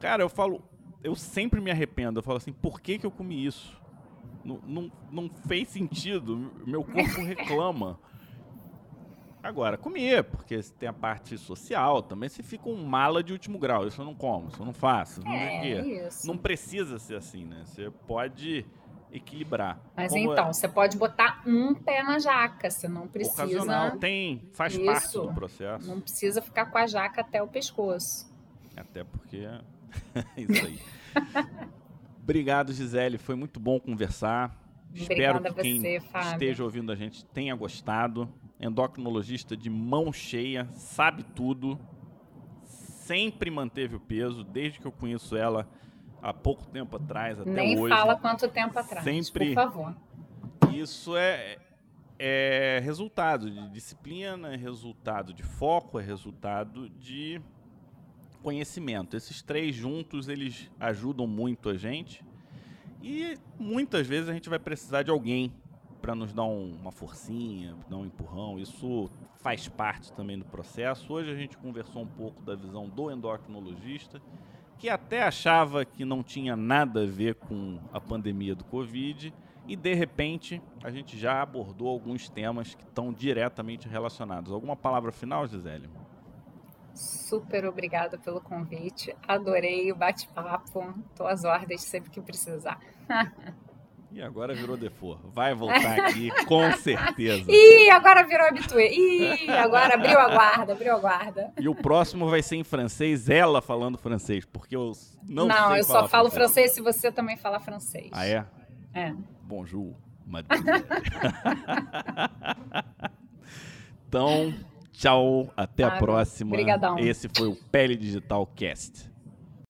Cara, eu falo, eu sempre me arrependo. Eu falo assim, por que, que eu comi isso? Não, não, não fez sentido. Meu corpo reclama. Agora, comer, porque tem a parte social também, você fica um mala de último grau. Isso eu não como, isso eu não faço. Não, é, não precisa ser assim, né? Você pode equilibrar. Mas Como então, é... você pode botar um pé na jaca, você não precisa. Ocasional, tem, faz isso. parte do processo. Não precisa ficar com a jaca até o pescoço. Até porque é isso aí. Obrigado, Gisele. Foi muito bom conversar. Obrigada Espero que quem você, esteja ouvindo a gente tenha gostado. Endocrinologista de mão cheia, sabe tudo. Sempre manteve o peso, desde que eu conheço ela há pouco tempo atrás até Nem hoje. Nem fala quanto tempo atrás, sempre, por favor. Isso é, é resultado de disciplina, é resultado de foco, é resultado de conhecimento. Esses três juntos, eles ajudam muito a gente. E muitas vezes a gente vai precisar de alguém para nos dar um, uma forcinha, dar um empurrão. Isso faz parte também do processo. Hoje a gente conversou um pouco da visão do endocrinologista, que até achava que não tinha nada a ver com a pandemia do Covid. E de repente a gente já abordou alguns temas que estão diretamente relacionados. Alguma palavra final, Gisele? Super obrigada pelo convite. Adorei o bate-papo. Estou às ordens sempre que precisar. E agora virou defor. Vai voltar aqui, com certeza. Ih, agora virou habitué. Ih, agora abriu a guarda, abriu a guarda. E o próximo vai ser em francês, ela falando francês, porque eu não, não sei eu só falo francês. francês se você também fala francês. Ah, é? É. Bonjour, mademoiselle. então, tchau, até a próxima. Obrigadão. Esse foi o Pele Digital Cast.